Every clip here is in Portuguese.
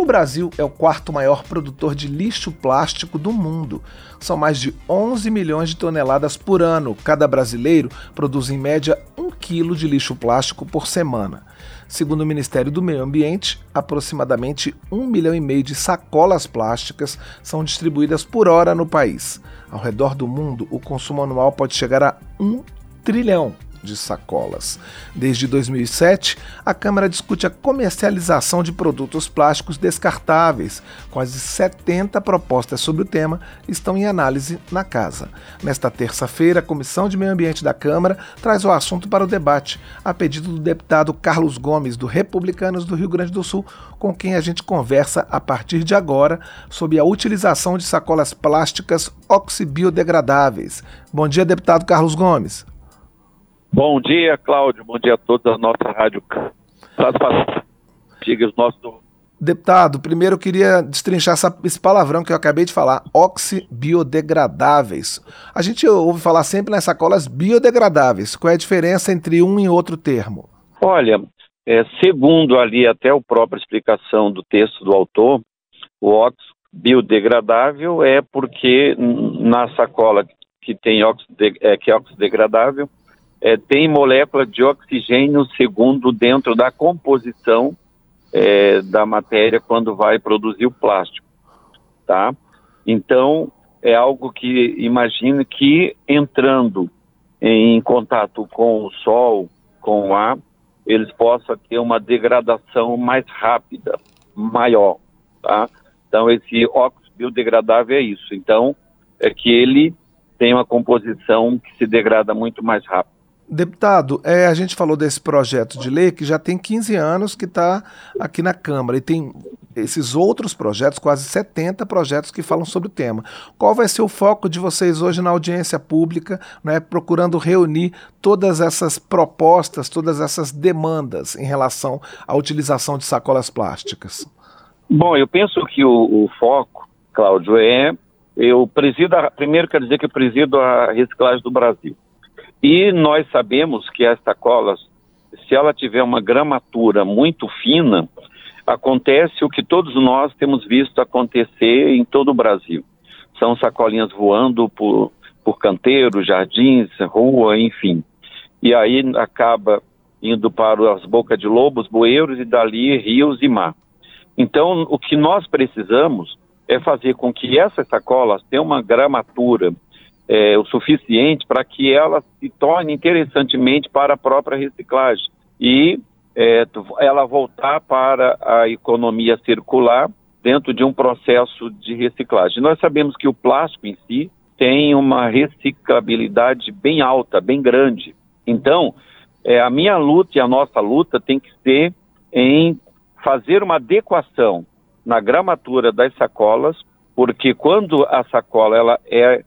O Brasil é o quarto maior produtor de lixo plástico do mundo. São mais de 11 milhões de toneladas por ano. Cada brasileiro produz em média um quilo de lixo plástico por semana. Segundo o Ministério do Meio Ambiente, aproximadamente um milhão e meio de sacolas plásticas são distribuídas por hora no país. Ao redor do mundo, o consumo anual pode chegar a um trilhão de sacolas. Desde 2007, a Câmara discute a comercialização de produtos plásticos descartáveis. Quase 70 propostas sobre o tema estão em análise na casa. Nesta terça-feira, a Comissão de Meio Ambiente da Câmara traz o assunto para o debate, a pedido do deputado Carlos Gomes, do Republicanos do Rio Grande do Sul, com quem a gente conversa a partir de agora sobre a utilização de sacolas plásticas oxibiodegradáveis. Bom dia, deputado Carlos Gomes. Bom dia, Cláudio. Bom dia a todos da nossa rádio. Diga os nossos. Deputado, primeiro eu queria destrinchar essa, esse palavrão que eu acabei de falar, oxibiodegradáveis. A gente ouve falar sempre nas sacolas biodegradáveis. Qual é a diferença entre um e outro termo? Olha, é, segundo ali até a própria explicação do texto do autor, o ox biodegradável é porque na sacola que tem oxide, é, que é oxidegradável, é, tem molécula de oxigênio segundo dentro da composição é, da matéria quando vai produzir o plástico, tá? Então é algo que imagina que entrando em contato com o sol, com o ar, eles possam ter uma degradação mais rápida, maior, tá? Então esse óxido biodegradável é isso. Então é que ele tem uma composição que se degrada muito mais rápido. Deputado, é, a gente falou desse projeto de lei que já tem 15 anos que está aqui na Câmara e tem esses outros projetos, quase 70 projetos que falam sobre o tema. Qual vai ser o foco de vocês hoje na audiência pública, né, procurando reunir todas essas propostas, todas essas demandas em relação à utilização de sacolas plásticas? Bom, eu penso que o, o foco, Cláudio, é eu presido, a, primeiro quero dizer que eu presido a reciclagem do Brasil. E nós sabemos que esta cola, se ela tiver uma gramatura muito fina, acontece o que todos nós temos visto acontecer em todo o Brasil. São sacolinhas voando por, por canteiros, jardins, rua, enfim. E aí acaba indo para as bocas de lobos, bueiros e dali rios e mar. Então, o que nós precisamos é fazer com que essas sacolas tenham uma gramatura é, o suficiente para que ela se torne interessantemente para a própria reciclagem e é, ela voltar para a economia circular dentro de um processo de reciclagem. Nós sabemos que o plástico em si tem uma reciclabilidade bem alta, bem grande. Então, é, a minha luta e a nossa luta tem que ser em fazer uma adequação na gramatura das sacolas, porque quando a sacola ela é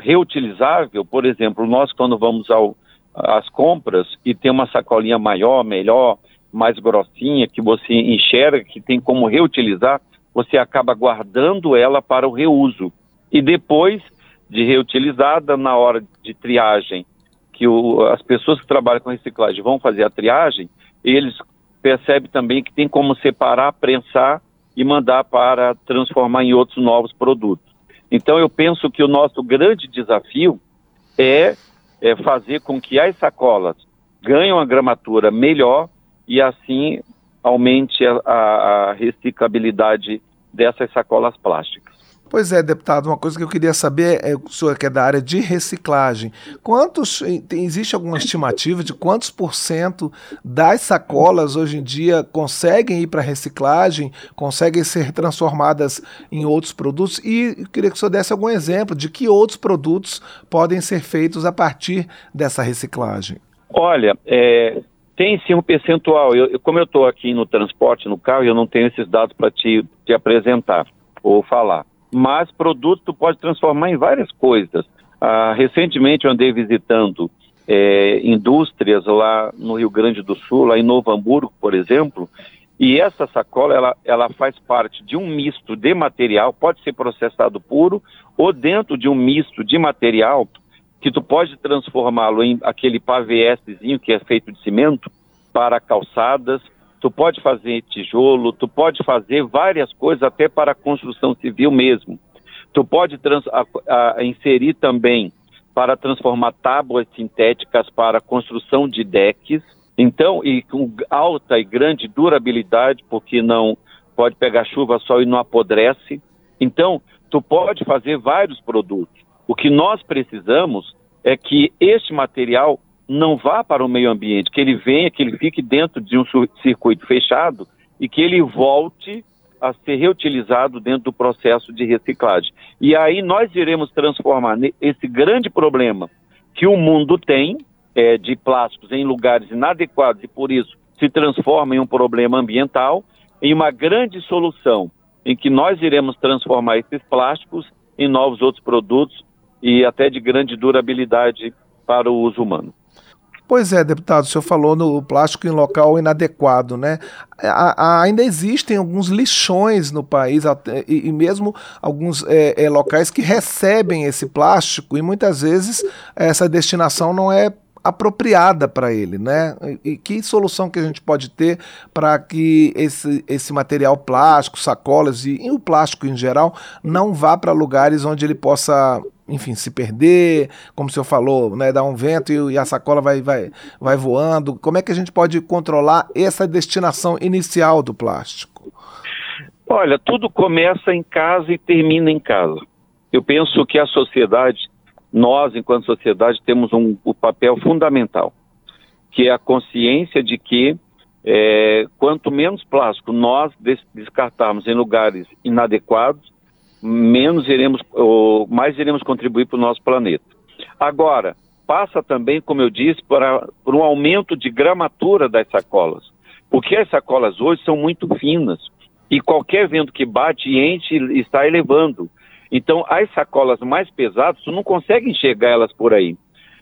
reutilizável, por exemplo, nós quando vamos ao, às compras e tem uma sacolinha maior, melhor, mais grossinha, que você enxerga que tem como reutilizar, você acaba guardando ela para o reuso. E depois de reutilizada, na hora de triagem, que o, as pessoas que trabalham com reciclagem vão fazer a triagem, eles percebem também que tem como separar, prensar e mandar para transformar em outros novos produtos. Então, eu penso que o nosso grande desafio é, é fazer com que as sacolas ganhem uma gramatura melhor e assim aumente a, a, reciclabilidade dessas sacolas plásticas. Pois é, deputado, uma coisa que eu queria saber é, o senhor que é da área de reciclagem, quantos, existe alguma estimativa de quantos por cento das sacolas hoje em dia conseguem ir para reciclagem, conseguem ser transformadas em outros produtos? E eu queria que o senhor desse algum exemplo de que outros produtos podem ser feitos a partir dessa reciclagem. Olha, é, tem sim um percentual. Eu, como eu estou aqui no transporte, no carro, eu não tenho esses dados para te, te apresentar ou falar mas produto tu pode transformar em várias coisas. Ah, recentemente eu andei visitando é, indústrias lá no Rio Grande do Sul, lá em Novo Hamburgo, por exemplo, e essa sacola ela, ela faz parte de um misto de material, pode ser processado puro ou dentro de um misto de material que tu pode transformá-lo em aquele pavészinho que é feito de cimento para calçadas, tu pode fazer tijolo, tu pode fazer várias coisas até para a construção civil mesmo. Tu pode trans, a, a, inserir também para transformar tábuas sintéticas para construção de decks. Então, e com alta e grande durabilidade, porque não pode pegar chuva só e não apodrece. Então, tu pode fazer vários produtos. O que nós precisamos é que este material não vá para o meio ambiente, que ele venha, que ele fique dentro de um circuito fechado e que ele volte a ser reutilizado dentro do processo de reciclagem. E aí nós iremos transformar esse grande problema que o mundo tem é, de plásticos em lugares inadequados e por isso se transforma em um problema ambiental, em uma grande solução em que nós iremos transformar esses plásticos em novos outros produtos e até de grande durabilidade para o uso humano. Pois é, deputado, o senhor falou no plástico em local inadequado, né? A, a, ainda existem alguns lixões no país e, e, mesmo alguns é, é, locais que recebem esse plástico e muitas vezes essa destinação não é apropriada para ele, né? E, e, que solução que a gente pode ter para que esse, esse material plástico, sacolas e, e o plástico em geral não vá para lugares onde ele possa enfim, se perder, como o senhor falou, né, dar um vento e, e, a sacola vai, vai, vai voando. Como é que a gente pode controlar essa destinação inicial do plástico? Olha, tudo começa em casa e termina em casa. Eu penso que a sociedade, nós, enquanto sociedade, temos um, um papel fundamental, que é a consciência de que é, quanto menos plástico nós descartarmos em lugares inadequados, menos iremos, ou mais iremos contribuir para o nosso planeta. Agora, passa também, como eu disse, para, por um aumento de gramatura das sacolas, porque as sacolas hoje são muito finas e qualquer vento que bate enche está elevando. Então, as sacolas mais pesadas, tu não consegue enxergar elas por aí,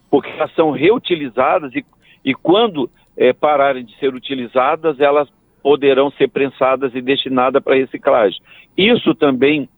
porque elas são reutilizadas e, e quando é, pararem de ser utilizadas, elas poderão ser prensadas e destinadas para reciclagem. Isso também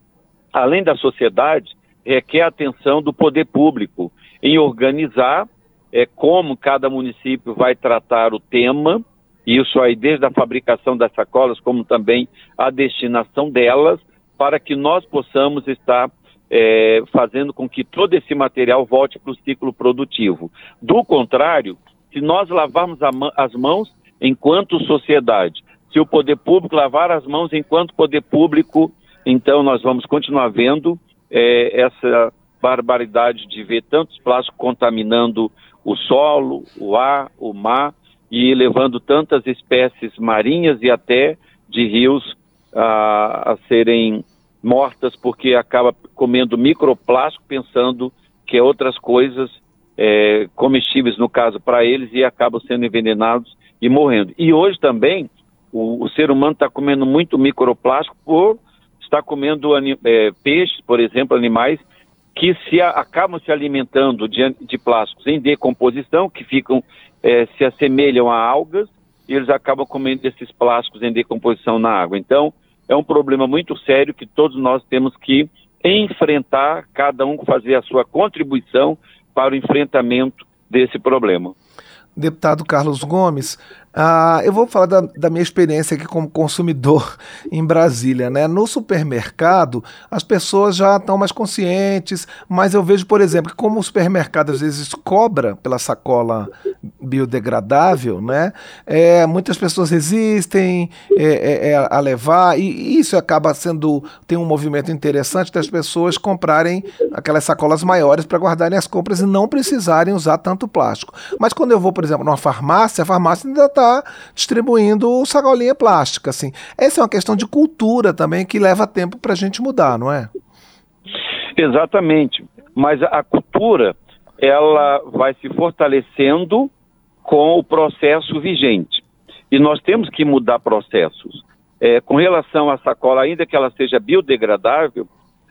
além da sociedade, requer a atenção do poder público em organizar é, como cada município vai tratar o tema, isso aí desde a fabricação das sacolas, como também a destinação delas, para que nós possamos estar é, fazendo com que todo esse material volte para o ciclo produtivo. Do contrário, se nós lavarmos as mãos enquanto sociedade, se o poder público lavar as mãos enquanto poder público então, nós vamos continuar vendo é, essa barbaridade de ver tantos plásticos contaminando o solo, o ar, o mar e levando tantas espécies marinhas e até de rios a, a serem mortas porque acaba comendo microplástico pensando que é outras coisas é, comestíveis no caso para eles e acabam sendo envenenados e morrendo. E hoje também o, o ser humano está comendo muito microplástico por está comendo é, peixes, por exemplo, animais que se acabam se alimentando de, de, plásticos em decomposição, que ficam é, se assemelham a algas, e eles acabam comendo esses plásticos em decomposição na água. Então, é um problema muito sério que todos nós temos que enfrentar, cada um fazer a sua contribuição para o enfrentamento desse problema. Deputado Carlos Gomes, ah, eu vou falar da, da, minha experiência aqui como consumidor em Brasília. Né? No supermercado, as pessoas já estão mais conscientes, mas eu vejo, por exemplo, que como o supermercado às vezes cobra pela sacola biodegradável, né? É, muitas pessoas resistem é, é, é a levar, e isso acaba sendo. tem um movimento interessante das pessoas comprarem aquelas sacolas maiores para guardarem as compras e não precisarem usar tanto plástico. Mas quando eu vou, por exemplo, numa farmácia, a farmácia ainda está está distribuindo sacolinha plástica. Assim. Essa é uma questão de cultura também que leva tempo para a gente mudar, não é? Exatamente. Mas a cultura ela vai se fortalecendo com o processo vigente. E nós temos que mudar processos. É, com relação à sacola, ainda que ela seja biodegradável,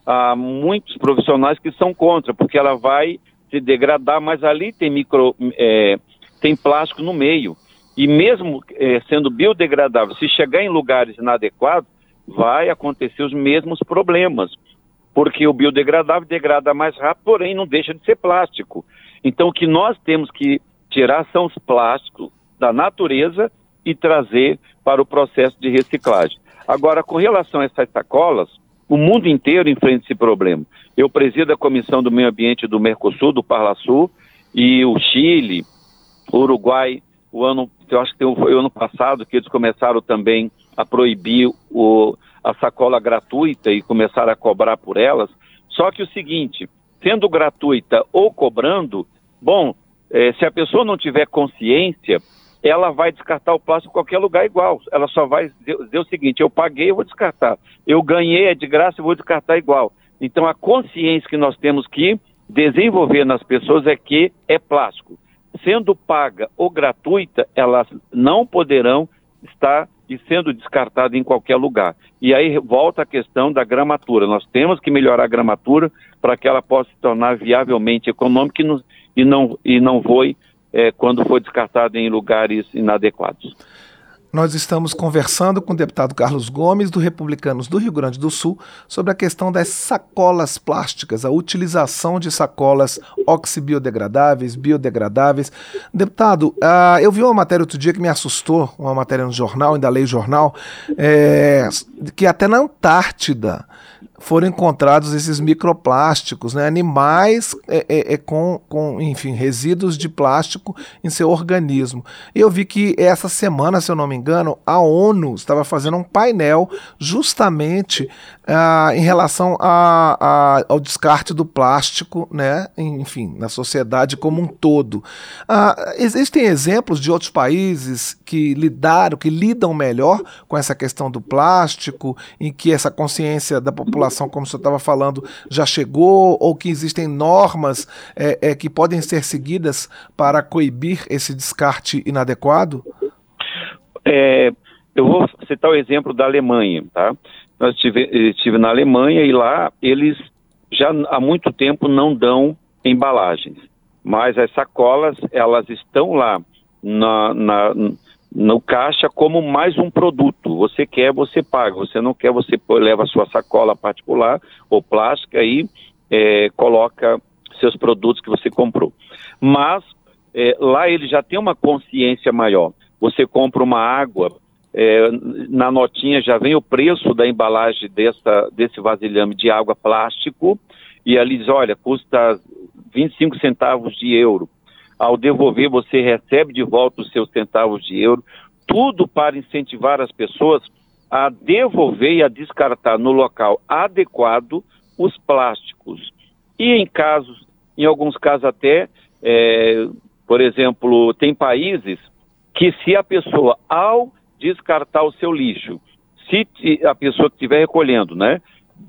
há muitos profissionais que são contra, porque ela vai se degradar, mas ali tem micro, é, tem plástico no meio. E mesmo é, sendo biodegradável, se chegar em lugares inadequados, vai acontecer os mesmos problemas. Porque o biodegradável degrada mais rápido, porém não deixa de ser plástico. Então o que nós temos que tirar são os plásticos da natureza e trazer para o processo de reciclagem. Agora, com relação a essas sacolas, o mundo inteiro enfrenta esse problema. Eu presido a Comissão do Meio Ambiente do Mercosul, do Parlasul, e o Chile, o Uruguai, o ano, eu acho que foi o ano passado que eles começaram também a proibir o, a sacola gratuita e começaram a cobrar por elas. Só que o seguinte, sendo gratuita ou cobrando, bom, é, se a pessoa não tiver consciência, ela vai descartar o plástico em qualquer lugar igual. Ela só vai dizer o seguinte: eu paguei, eu vou descartar. Eu ganhei, é de graça, eu vou descartar igual. Então a consciência que nós temos que desenvolver nas pessoas é que é plástico. Sendo paga ou gratuita, elas não poderão estar e sendo descartada em qualquer lugar. E aí volta a questão da gramatura. Nós temos que melhorar a gramatura para que ela possa se tornar viavelmente econômica e não, e não, e não voe é, quando for descartada em lugares inadequados. Nós estamos conversando com o deputado Carlos Gomes, do Republicanos do Rio Grande do Sul, sobre a questão das sacolas plásticas, a utilização de sacolas oxibiodegradáveis, biodegradáveis. Deputado, uh, eu vi uma matéria outro dia que me assustou, uma matéria no jornal, ainda leio jornal, é, que até na Antártida foram encontrados esses microplásticos, né? animais é, é, é, com, com, enfim, resíduos de plástico em seu organismo. Eu vi que essa semana, se eu não me engano, a ONU estava fazendo um painel justamente ah, em relação a, a, ao descarte do plástico, né? enfim, na sociedade como um todo. Ah, existem exemplos de outros países que lidaram, que lidam melhor com essa questão do plástico, em que essa consciência da população como senhor estava falando, já chegou ou que existem normas é, é, que podem ser seguidas para coibir esse descarte inadequado? É, eu vou citar o exemplo da Alemanha, tá? Nós estive, estive na Alemanha e lá eles já há muito tempo não dão embalagens, mas as sacolas elas estão lá na, na no caixa como mais um produto. Você quer, você paga. Você não quer, você leva a sua sacola particular ou plástica e é, coloca seus produtos que você comprou. Mas é, lá ele já tem uma consciência maior. Você compra uma água, é, na notinha já vem o preço da embalagem dessa, desse vasilhame de água plástico e ali diz, olha, custa 25 centavos de euro ao devolver você recebe de volta os seus centavos de euro, tudo para incentivar as pessoas a devolver e a descartar no local adequado os plásticos. E em casos, em alguns casos até, é, por exemplo, tem países que se a pessoa, ao descartar o seu lixo, se a pessoa que estiver recolhendo, né,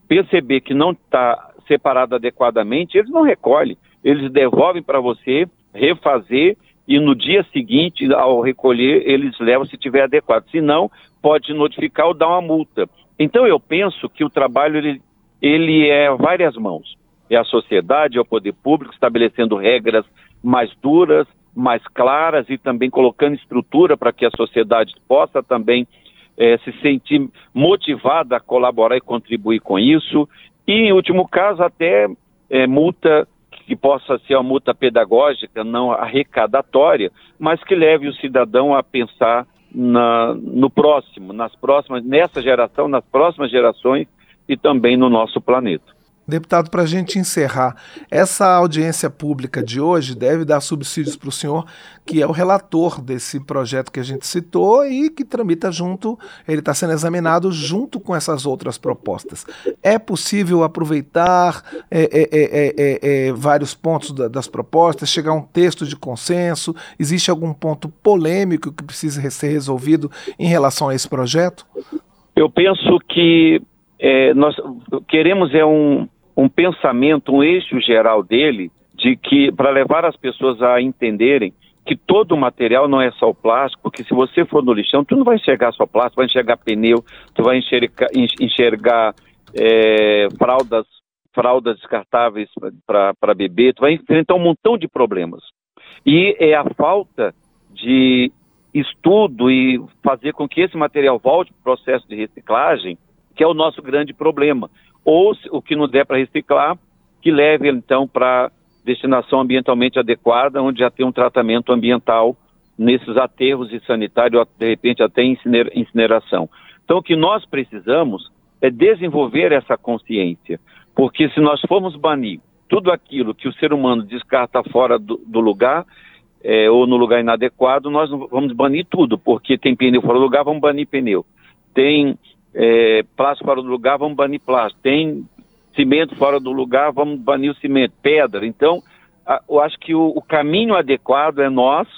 perceber que não está separado adequadamente, eles não recolhem, eles devolvem para você refazer e no dia seguinte, ao recolher, eles levam se tiver adequado. Se não, pode notificar ou dar uma multa. Então eu penso que o trabalho ele, ele é várias mãos. É a sociedade, é o poder público estabelecendo regras mais duras, mais claras e também colocando estrutura para que a sociedade possa também é, se sentir motivada a colaborar e contribuir com isso. E, em último caso, até é, multa que possa ser uma multa pedagógica, não arrecadatória, mas que leve o cidadão a pensar na, no próximo, nas próximas, nessa geração, nas próximas gerações e também no nosso planeta. Deputado, para a gente encerrar, essa audiência pública de hoje deve dar subsídios para o senhor, que é o relator desse projeto que a gente citou e que tramita junto, ele está sendo examinado junto com essas outras propostas. É possível aproveitar é, é, é, vários pontos da, das propostas, chegar a um texto de consenso? Existe algum ponto polêmico que precisa ser resolvido em relação a esse projeto? Eu penso que é, nós queremos é um, um pensamento, um eixo geral dele, de que para levar as pessoas a entenderem que todo o material não é só o plástico, porque se você for no lixão, tu não vai enxergar só plástico, vai enxergar pneu, tu vai enxergar, enxergar é, fraldas, fraldas descartáveis para beber, tu vai enfrentar um montão de problemas. E é a falta de estudo e fazer com que esse material volte para o processo de reciclagem que é o nosso grande problema. Ou o que não der para reciclar, que leve então para destinação ambientalmente adequada, onde já tem um tratamento ambiental nesses aterros de sanitário, de repente até incineração. Então, o que nós precisamos é desenvolver essa consciência, porque se nós formos banir tudo aquilo que o ser humano descarta fora do, do lugar, é, ou no lugar inadequado, nós vamos banir tudo, porque tem pneu fora do lugar, vamos banir pneu. Tem é, plástico fora do lugar, vamos banir plástico. Tem cimento fora do lugar, vamos banir o cimento, pedra. Então, a, eu acho que o, o caminho adequado é nós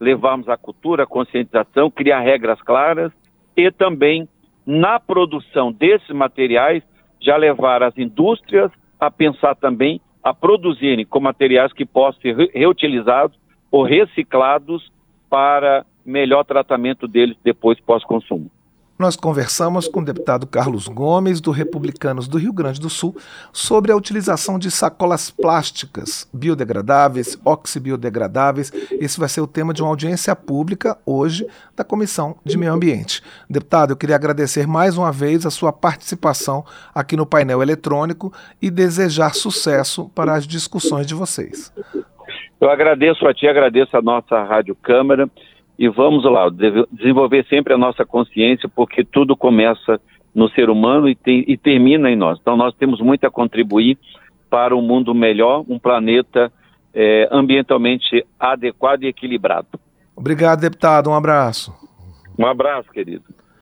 levarmos a cultura, a conscientização, criar regras claras e também na produção desses materiais já levar as indústrias a pensar também a produzirem com materiais que possam ser reutilizados ou reciclados para melhor tratamento deles depois pós-consumo. Nós conversamos com o deputado Carlos Gomes, do Republicanos do Rio Grande do Sul, sobre a utilização de sacolas plásticas biodegradáveis, oxibiodegradáveis. Esse vai ser o tema de uma audiência pública hoje da Comissão de Meio Ambiente. Deputado, eu queria agradecer mais uma vez a sua participação aqui no painel eletrônico e desejar sucesso para as discussões de vocês. Eu agradeço a ti, agradeço a nossa Rádio Câmara e vamos lá, desenvolver sempre a nossa consciência, porque tudo começa no ser humano e, tem, e termina em nós. Então nós temos muito a contribuir para um mundo melhor, um planeta é, ambientalmente adequado e equilibrado. Obrigado, deputado. Um abraço. Um abraço, querido.